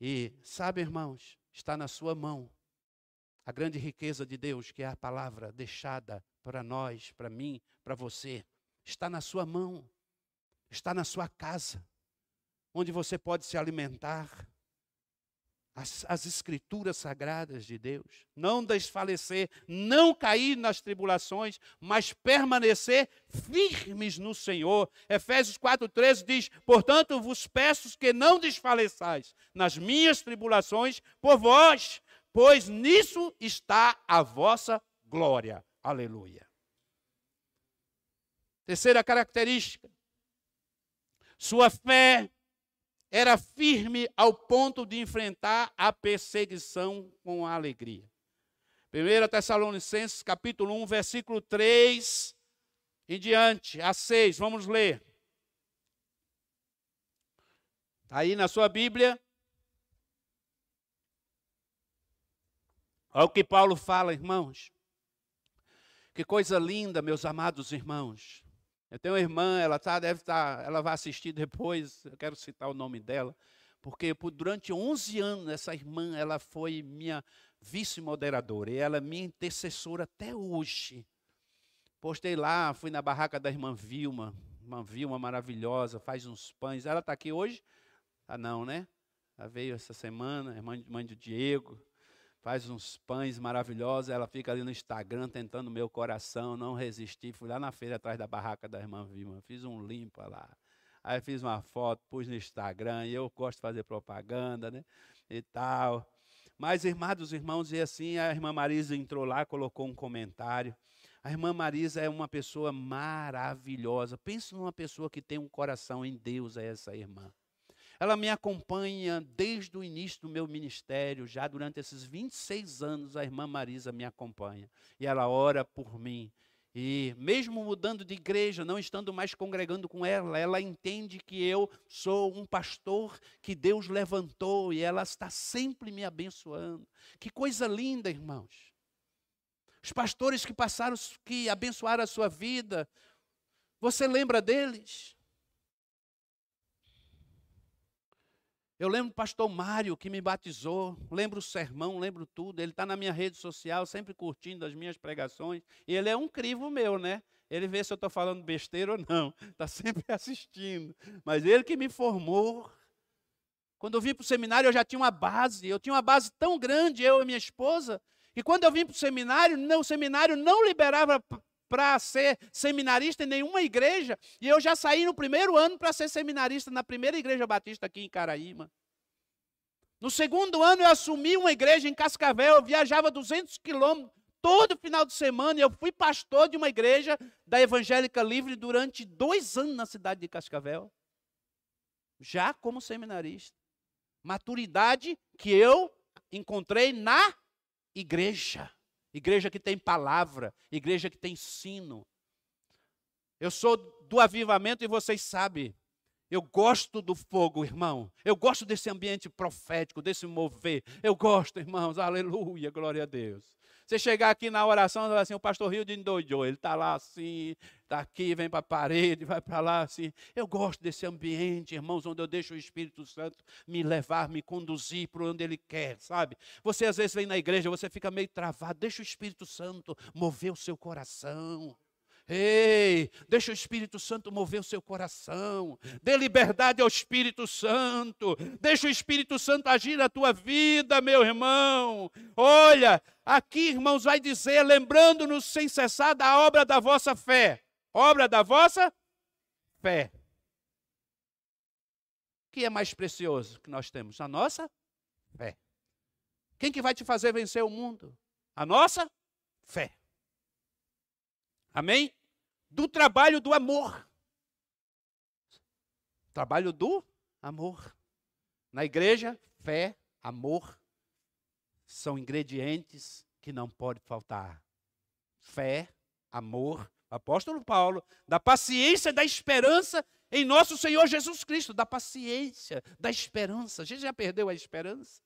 E, sabe, irmãos, está na sua mão a grande riqueza de Deus, que é a palavra deixada para nós, para mim, para você, está na sua mão, está na sua casa, onde você pode se alimentar. As, as, escrituras sagradas de Deus, não desfalecer, não cair nas tribulações, mas permanecer firmes no Senhor. Efésios 4,13 diz: Portanto, vos peço que não desfaleçais nas minhas tribulações por vós, pois nisso está a vossa glória. Aleluia. Terceira característica: sua fé era firme ao ponto de enfrentar a perseguição com alegria. 1 Tessalonicenses capítulo 1, versículo 3 em diante, a 6, vamos ler. Tá aí na sua Bíblia, Olha o que Paulo fala, irmãos. Que coisa linda, meus amados irmãos. Eu tenho uma irmã, ela tá, deve estar, tá, ela vai assistir depois, eu quero citar o nome dela, porque por, durante 11 anos essa irmã, ela foi minha vice-moderadora e ela é minha intercessora até hoje. Postei lá, fui na barraca da irmã Vilma, irmã Vilma maravilhosa, faz uns pães. Ela está aqui hoje? Ah, não, né? Ela veio essa semana, irmã, mãe do Diego faz uns pães maravilhosos. Ela fica ali no Instagram tentando meu coração, não resisti. Fui lá na feira atrás da barraca da irmã Vilma, fiz um limpa lá. Aí fiz uma foto, pus no Instagram, e eu gosto de fazer propaganda, né? E tal. Mas, irmãos, irmãos, e assim a irmã Marisa entrou lá, colocou um comentário. A irmã Marisa é uma pessoa maravilhosa. Pense numa pessoa que tem um coração em Deus, é essa irmã. Ela me acompanha desde o início do meu ministério, já durante esses 26 anos, a irmã Marisa me acompanha. E ela ora por mim. E mesmo mudando de igreja, não estando mais congregando com ela, ela entende que eu sou um pastor que Deus levantou e ela está sempre me abençoando. Que coisa linda, irmãos. Os pastores que passaram, que abençoaram a sua vida, você lembra deles? Eu lembro o pastor Mário que me batizou, lembro o sermão, lembro tudo. Ele está na minha rede social, sempre curtindo as minhas pregações. E ele é um crivo meu, né? Ele vê se eu estou falando besteira ou não. Está sempre assistindo. Mas ele que me formou. Quando eu vim para o seminário, eu já tinha uma base. Eu tinha uma base tão grande, eu e minha esposa. E quando eu vim para o seminário, o seminário não liberava para ser seminarista em nenhuma igreja. E eu já saí no primeiro ano para ser seminarista na primeira igreja batista aqui em Caraíma. No segundo ano eu assumi uma igreja em Cascavel, eu viajava 200 quilômetros todo final de semana. Eu fui pastor de uma igreja da Evangélica Livre durante dois anos na cidade de Cascavel. Já como seminarista. Maturidade que eu encontrei na igreja. Igreja que tem palavra, igreja que tem ensino. Eu sou do avivamento e vocês sabem. Eu gosto do fogo, irmão. Eu gosto desse ambiente profético, desse mover. Eu gosto, irmãos. Aleluia, glória a Deus. Você chegar aqui na oração, fala assim, o pastor Rio de endoidou. Ele está lá assim, está aqui, vem para a parede, vai para lá assim. Eu gosto desse ambiente, irmãos, onde eu deixo o Espírito Santo me levar, me conduzir para onde Ele quer, sabe? Você às vezes vem na igreja, você fica meio travado. Deixa o Espírito Santo mover o seu coração. Ei, deixa o Espírito Santo mover o seu coração. Dê liberdade ao Espírito Santo. Deixa o Espírito Santo agir na tua vida, meu irmão. Olha, aqui, irmãos, vai dizer, lembrando-nos sem cessar da obra da vossa fé. Obra da vossa fé. O que é mais precioso que nós temos? A nossa fé. Quem que vai te fazer vencer o mundo? A nossa fé. Amém? Do trabalho do amor. Trabalho do amor. Na igreja, fé, amor são ingredientes que não pode faltar. Fé, amor, apóstolo Paulo, da paciência, da esperança em nosso Senhor Jesus Cristo, da paciência, da esperança. A gente já perdeu a esperança?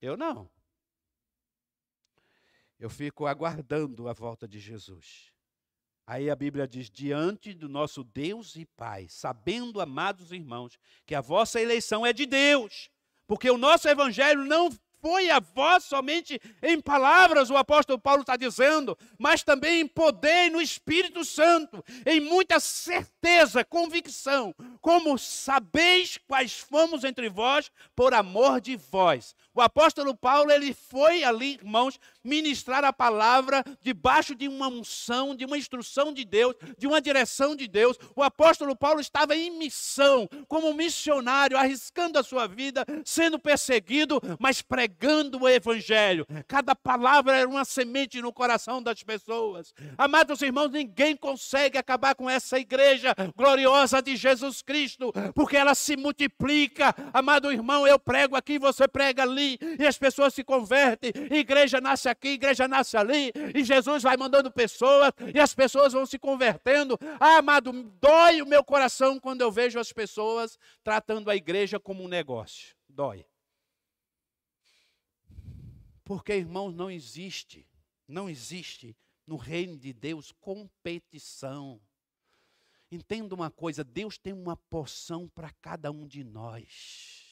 Eu não eu fico aguardando a volta de Jesus. Aí a Bíblia diz: diante do nosso Deus e Pai, sabendo, amados irmãos, que a vossa eleição é de Deus, porque o nosso evangelho não foi a voz somente em palavras, o apóstolo Paulo está dizendo, mas também em poder no Espírito Santo, em muita certeza, convicção, como sabeis quais fomos entre vós por amor de vós. O apóstolo Paulo, ele foi ali, irmãos, ministrar a palavra debaixo de uma unção, de uma instrução de Deus, de uma direção de Deus. O apóstolo Paulo estava em missão, como missionário, arriscando a sua vida, sendo perseguido, mas pregando o evangelho. Cada palavra era uma semente no coração das pessoas. Amados irmãos, ninguém consegue acabar com essa igreja gloriosa de Jesus Cristo, porque ela se multiplica. Amado irmão, eu prego aqui, você prega ali e as pessoas se convertem, igreja nasce aqui, igreja nasce ali, e Jesus vai mandando pessoas, e as pessoas vão se convertendo. Ah, amado, dói o meu coração quando eu vejo as pessoas tratando a igreja como um negócio. Dói. Porque, irmãos, não existe, não existe no reino de Deus competição. Entenda uma coisa: Deus tem uma porção para cada um de nós.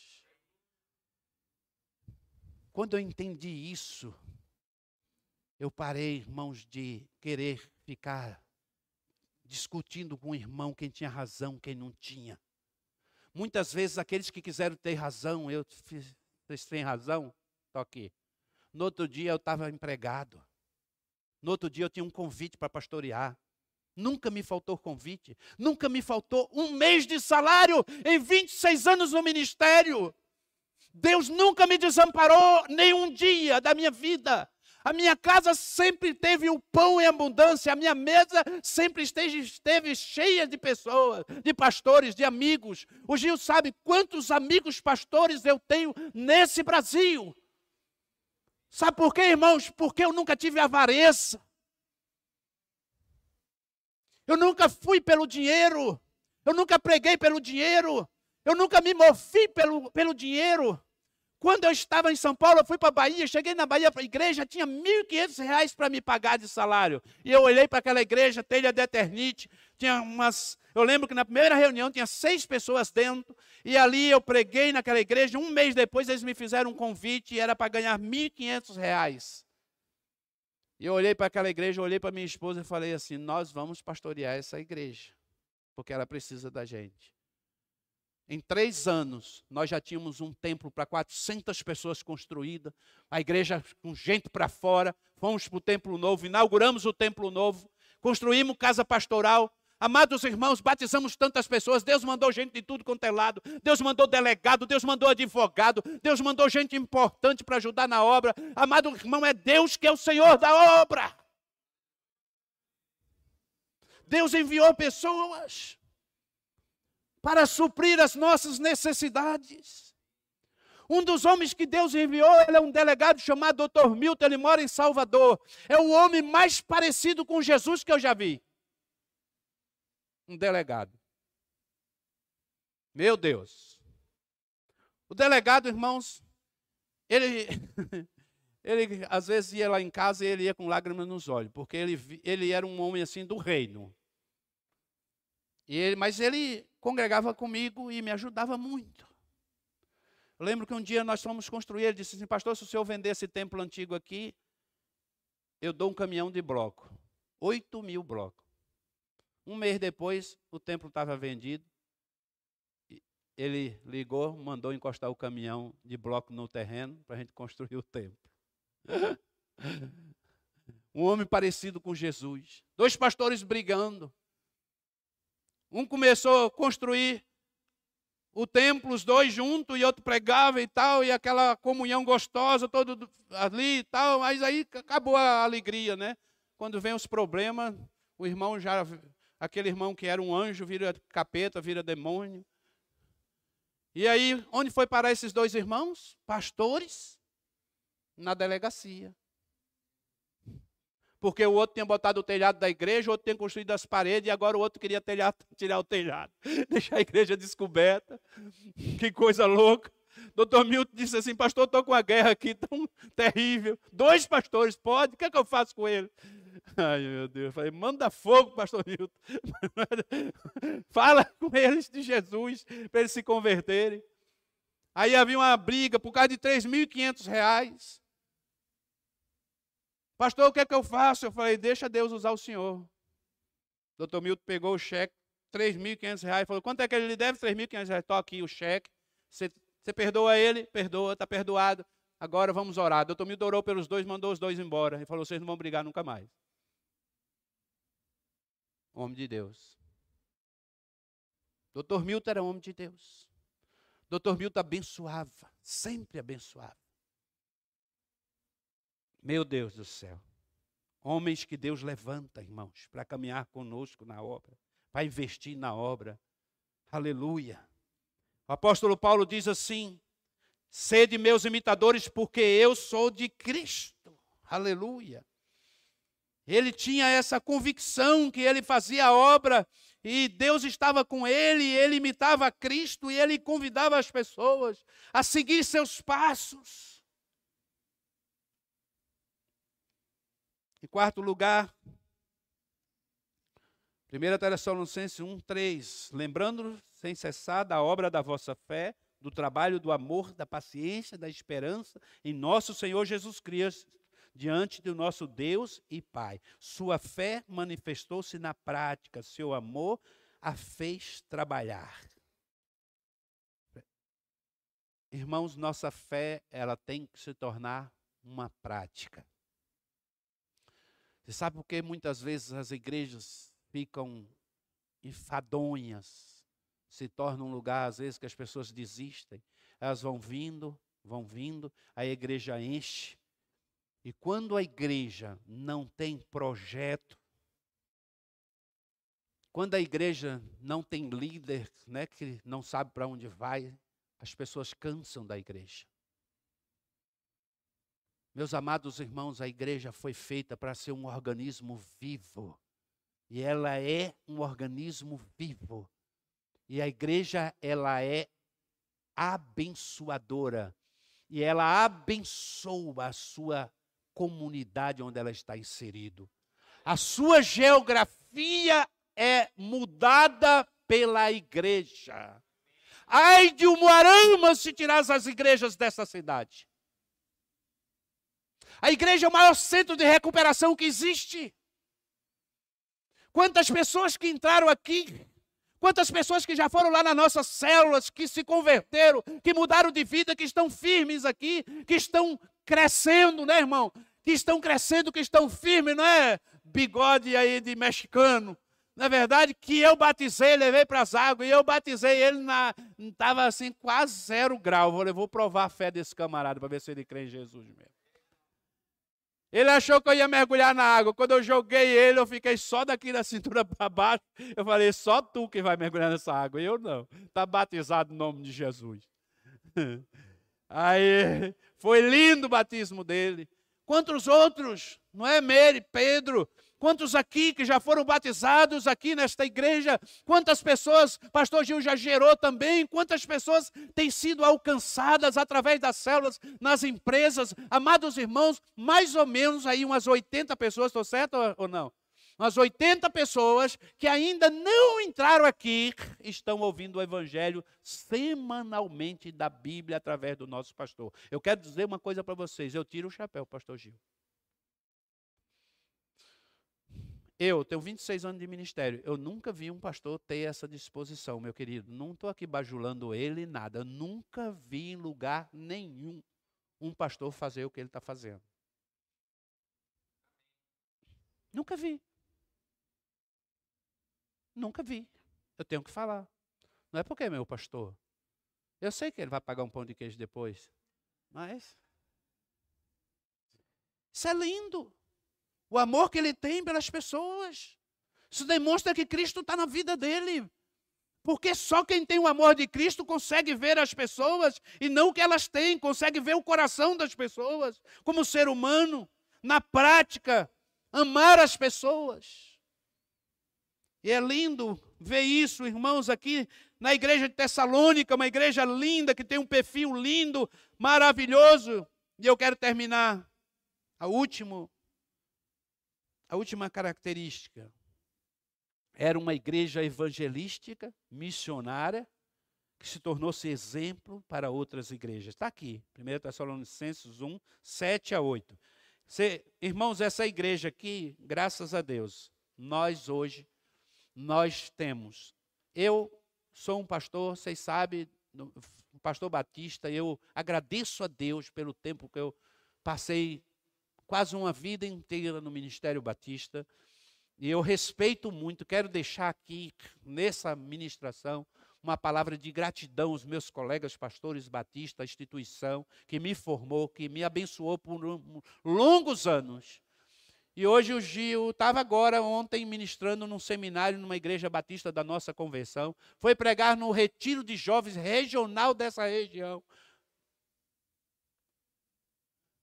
Quando eu entendi isso, eu parei, irmãos, de querer ficar discutindo com o irmão quem tinha razão, quem não tinha. Muitas vezes aqueles que quiseram ter razão, eu fiz, vocês têm razão, aqui. No outro dia eu estava empregado. No outro dia eu tinha um convite para pastorear. Nunca me faltou convite. Nunca me faltou um mês de salário em 26 anos no ministério. Deus nunca me desamparou nenhum dia da minha vida. A minha casa sempre teve o pão em abundância, a minha mesa sempre esteve, esteve cheia de pessoas, de pastores, de amigos. O Gil sabe quantos amigos pastores eu tenho nesse Brasil. Sabe por quê, irmãos? Porque eu nunca tive avareza. Eu nunca fui pelo dinheiro. Eu nunca preguei pelo dinheiro. Eu nunca me movi pelo, pelo dinheiro. Quando eu estava em São Paulo, eu fui para a Bahia, cheguei na Bahia, a igreja tinha R$ 1.500 para me pagar de salário. E eu olhei para aquela igreja, telha de eternite, tinha umas... Eu lembro que na primeira reunião tinha seis pessoas dentro, e ali eu preguei naquela igreja. Um mês depois eles me fizeram um convite e era para ganhar R$ 1.500. E eu olhei para aquela igreja, olhei para minha esposa e falei assim: Nós vamos pastorear essa igreja, porque ela precisa da gente. Em três anos, nós já tínhamos um templo para 400 pessoas construída, a igreja com gente para fora. Fomos para o templo novo, inauguramos o templo novo, construímos casa pastoral. Amados irmãos, batizamos tantas pessoas. Deus mandou gente de tudo quanto é lado. Deus mandou delegado, Deus mandou advogado, Deus mandou gente importante para ajudar na obra. Amado irmão, é Deus que é o Senhor da obra. Deus enviou pessoas para suprir as nossas necessidades. Um dos homens que Deus enviou, ele é um delegado chamado Dr. Milton, ele mora em Salvador. É o homem mais parecido com Jesus que eu já vi. Um delegado. Meu Deus. O delegado, irmãos, ele, ele às vezes ia lá em casa e ele ia com lágrimas nos olhos, porque ele, ele era um homem assim do reino. E ele, mas ele congregava comigo e me ajudava muito. Lembro que um dia nós fomos construir, ele disse assim, pastor, se o senhor vender esse templo antigo aqui, eu dou um caminhão de bloco. Oito mil blocos. Um mês depois, o templo estava vendido. Ele ligou, mandou encostar o caminhão de bloco no terreno para a gente construir o templo. um homem parecido com Jesus. Dois pastores brigando. Um começou a construir o templo, os dois juntos, e outro pregava e tal, e aquela comunhão gostosa, todo ali e tal, mas aí acabou a alegria, né? Quando vem os problemas, o irmão já, aquele irmão que era um anjo, vira capeta, vira demônio. E aí, onde foi parar esses dois irmãos? Pastores? Na delegacia porque o outro tinha botado o telhado da igreja, o outro tinha construído as paredes, e agora o outro queria telhado, tirar o telhado, deixar a igreja descoberta. Que coisa louca. Doutor Milton disse assim, pastor, estou com a guerra aqui tão terrível. Dois pastores, pode? O que é que eu faço com ele? Ai, meu Deus. Eu falei, manda fogo, pastor Milton. Fala com eles de Jesus, para eles se converterem. Aí havia uma briga por causa de 3.500 reais. Pastor, o que é que eu faço? Eu falei, deixa Deus usar o senhor. Doutor Milton pegou o cheque, 3.500 reais, falou, quanto é que ele lhe deve? 3.500 reais. Toca aqui o cheque. Você, você perdoa ele? Perdoa, está perdoado. Agora vamos orar. Doutor Milton orou pelos dois, mandou os dois embora. Ele falou, vocês não vão brigar nunca mais. Homem de Deus. Doutor Milton era homem de Deus. Doutor Milton abençoava, sempre abençoava. Meu Deus do céu. Homens que Deus levanta, irmãos, para caminhar conosco na obra, para investir na obra. Aleluia. O apóstolo Paulo diz assim: sede meus imitadores, porque eu sou de Cristo. Aleluia. Ele tinha essa convicção que ele fazia a obra e Deus estava com ele, e ele imitava Cristo e ele convidava as pessoas a seguir seus passos. Em quarto lugar, 1 Tessalonicenses 1, 3. Lembrando sem cessar da obra da vossa fé, do trabalho, do amor, da paciência, da esperança em nosso Senhor Jesus Cristo, diante do nosso Deus e Pai. Sua fé manifestou-se na prática, seu amor a fez trabalhar. Irmãos, nossa fé, ela tem que se tornar uma prática. Você sabe por que muitas vezes as igrejas ficam enfadonhas, se tornam um lugar, às vezes, que as pessoas desistem. Elas vão vindo, vão vindo, a igreja enche. E quando a igreja não tem projeto, quando a igreja não tem líder, né, que não sabe para onde vai, as pessoas cansam da igreja. Meus amados irmãos, a igreja foi feita para ser um organismo vivo. E ela é um organismo vivo. E a igreja, ela é abençoadora. E ela abençoa a sua comunidade onde ela está inserido. A sua geografia é mudada pela igreja. Ai de Umuarama se tirar as igrejas dessa cidade. A igreja é o maior centro de recuperação que existe. Quantas pessoas que entraram aqui, quantas pessoas que já foram lá nas nossas células, que se converteram, que mudaram de vida, que estão firmes aqui, que estão crescendo, né, irmão? Que estão crescendo, que estão firmes, não é? Bigode aí de mexicano. Na verdade, que eu batizei, levei para as águas, e eu batizei ele na. Estava assim, quase zero grau. Vou, vou provar a fé desse camarada para ver se ele crê em Jesus mesmo. Ele achou que eu ia mergulhar na água. Quando eu joguei ele, eu fiquei só daqui da cintura para baixo. Eu falei, só tu que vai mergulhar nessa água. Eu não. Está batizado no nome de Jesus. Aí, foi lindo o batismo dele. Quantos outros? Não é Mary, Pedro, Quantos aqui que já foram batizados aqui nesta igreja? Quantas pessoas, pastor Gil já gerou também? Quantas pessoas têm sido alcançadas através das células nas empresas? Amados irmãos, mais ou menos aí umas 80 pessoas, estou certo ou não? Umas 80 pessoas que ainda não entraram aqui estão ouvindo o evangelho semanalmente da Bíblia através do nosso pastor. Eu quero dizer uma coisa para vocês, eu tiro o chapéu, pastor Gil. Eu tenho 26 anos de ministério. Eu nunca vi um pastor ter essa disposição, meu querido. Não estou aqui bajulando ele, nada. Eu nunca vi em lugar nenhum um pastor fazer o que ele está fazendo. Nunca vi. Nunca vi. Eu tenho que falar. Não é porque é meu pastor. Eu sei que ele vai pagar um pão de queijo depois. Mas. Isso é lindo o amor que ele tem pelas pessoas. Isso demonstra que Cristo está na vida dele. Porque só quem tem o amor de Cristo consegue ver as pessoas e não o que elas têm, consegue ver o coração das pessoas, como ser humano, na prática, amar as pessoas. E é lindo ver isso, irmãos, aqui na igreja de Tessalônica, uma igreja linda, que tem um perfil lindo, maravilhoso. E eu quero terminar. A último a última característica era uma igreja evangelística, missionária, que se tornou-se exemplo para outras igrejas. Está aqui, 1 Tessalonicenses 1, 7 a 8. Cê, irmãos, essa igreja aqui, graças a Deus, nós hoje, nós temos. Eu sou um pastor, vocês sabem, um pastor batista, eu agradeço a Deus pelo tempo que eu passei quase uma vida inteira no Ministério Batista. E eu respeito muito, quero deixar aqui nessa ministração uma palavra de gratidão aos meus colegas pastores batistas, a instituição que me formou, que me abençoou por longos anos. E hoje o Gil estava agora ontem ministrando num seminário numa igreja batista da nossa convenção, foi pregar no retiro de jovens regional dessa região.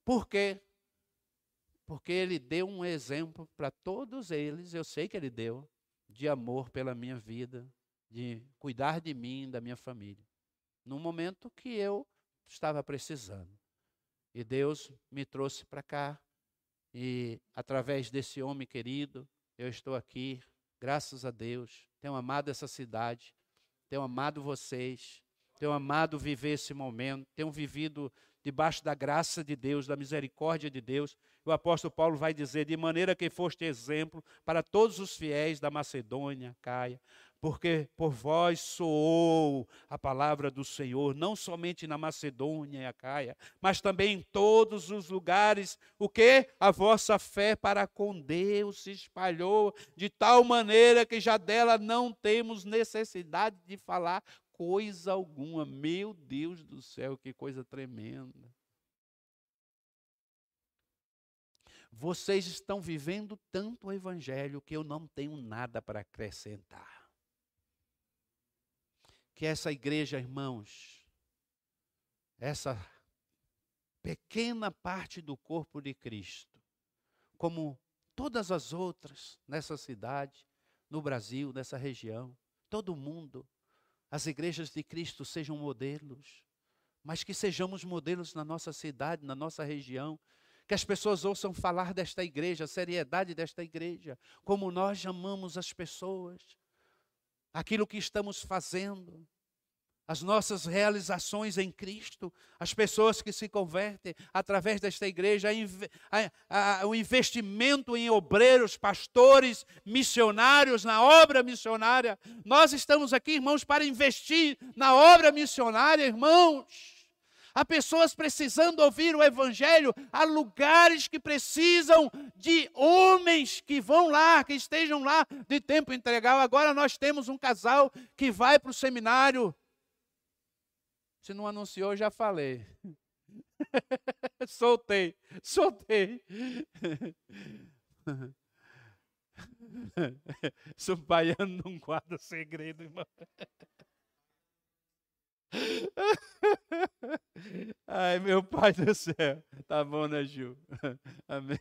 Por quê? Porque ele deu um exemplo para todos eles, eu sei que ele deu, de amor pela minha vida, de cuidar de mim, da minha família, num momento que eu estava precisando. E Deus me trouxe para cá, e através desse homem querido, eu estou aqui, graças a Deus. Tenho amado essa cidade, tenho amado vocês, tenho amado viver esse momento, tenho vivido debaixo da graça de Deus, da misericórdia de Deus. O apóstolo Paulo vai dizer: de maneira que foste exemplo para todos os fiéis da Macedônia, Caia, porque por vós soou a palavra do Senhor, não somente na Macedônia e Acaia, mas também em todos os lugares, o que? A vossa fé para com Deus se espalhou de tal maneira que já dela não temos necessidade de falar coisa alguma. Meu Deus do céu, que coisa tremenda. Vocês estão vivendo tanto o evangelho que eu não tenho nada para acrescentar. Que essa igreja, irmãos, essa pequena parte do corpo de Cristo, como todas as outras nessa cidade, no Brasil, nessa região, todo mundo, as igrejas de Cristo sejam modelos, mas que sejamos modelos na nossa cidade, na nossa região, que as pessoas ouçam falar desta igreja, a seriedade desta igreja, como nós amamos as pessoas, aquilo que estamos fazendo, as nossas realizações em Cristo, as pessoas que se convertem através desta igreja, a, a, o investimento em obreiros, pastores, missionários, na obra missionária. Nós estamos aqui, irmãos, para investir na obra missionária, irmãos. Há pessoas precisando ouvir o Evangelho, há lugares que precisam de homens que vão lá, que estejam lá de tempo integral. Agora nós temos um casal que vai para o seminário. Se não anunciou, já falei. soltei, soltei. Sumpaiano não guarda segredo, irmão. Ai, meu Pai do céu. Tá bom, né, Gil? Amém.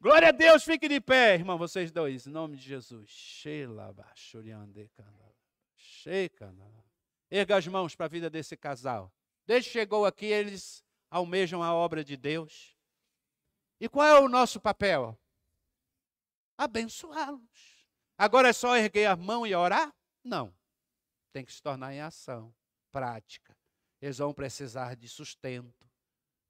Glória a Deus, fique de pé, irmão, vocês dois, em nome de Jesus. Erga as mãos para a vida desse casal. Desde que chegou aqui, eles almejam a obra de Deus. E qual é o nosso papel? Abençoá-los. Agora é só erguer a mão e orar? Não tem que se tornar em ação, prática. Eles vão precisar de sustento,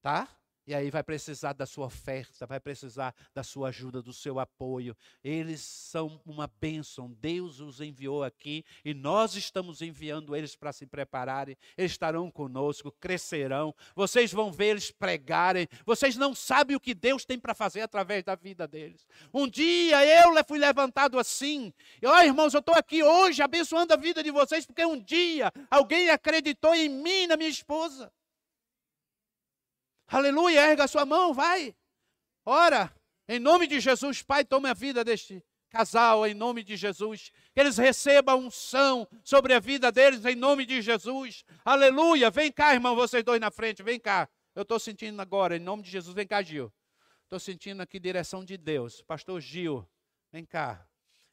tá? E aí vai precisar da sua oferta, vai precisar da sua ajuda, do seu apoio. Eles são uma bênção. Deus os enviou aqui e nós estamos enviando eles para se prepararem. Eles estarão conosco, crescerão. Vocês vão ver eles pregarem. Vocês não sabem o que Deus tem para fazer através da vida deles. Um dia eu fui levantado assim. E ó, irmãos, eu estou aqui hoje abençoando a vida de vocês porque um dia alguém acreditou em mim, na minha esposa. Aleluia, erga a sua mão, vai. Ora, em nome de Jesus, Pai, tome a vida deste casal, em nome de Jesus. Que eles recebam unção sobre a vida deles, em nome de Jesus. Aleluia. Vem cá, irmão, vocês dois na frente, vem cá. Eu estou sentindo agora, em nome de Jesus, vem cá, Gil. Estou sentindo aqui direção de Deus. Pastor Gil, vem cá.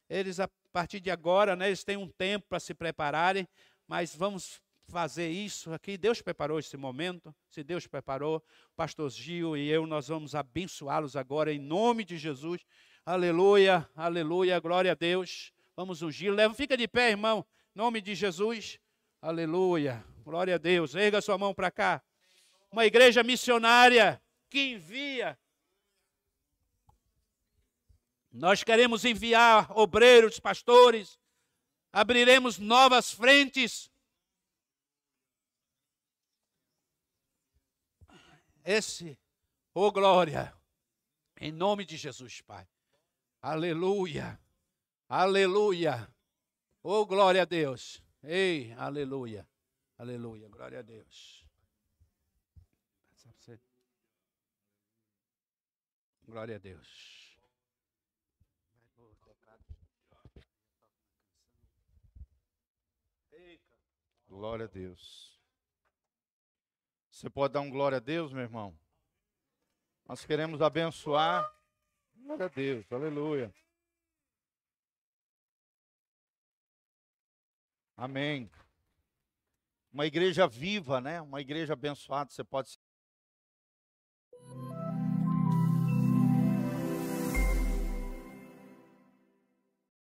Eles, a partir de agora, né, eles têm um tempo para se prepararem, mas vamos fazer isso aqui. Deus preparou esse momento. Se Deus preparou, pastor Gil e eu, nós vamos abençoá-los agora em nome de Jesus. Aleluia, aleluia, glória a Deus. Vamos ungir. Leva, fica de pé, irmão. nome de Jesus. Aleluia. Glória a Deus. Erga sua mão para cá. Uma igreja missionária que envia. Nós queremos enviar obreiros, pastores. Abriremos novas frentes. Esse, oh glória, em nome de Jesus, Pai. Aleluia. Aleluia. Oh, glória a Deus. Ei, aleluia. Aleluia. Glória a Deus. Glória a Deus. Glória a Deus. Você pode dar um glória a Deus, meu irmão? Nós queremos abençoar. Glória a Deus, aleluia. Amém. Uma igreja viva, né? Uma igreja abençoada, você pode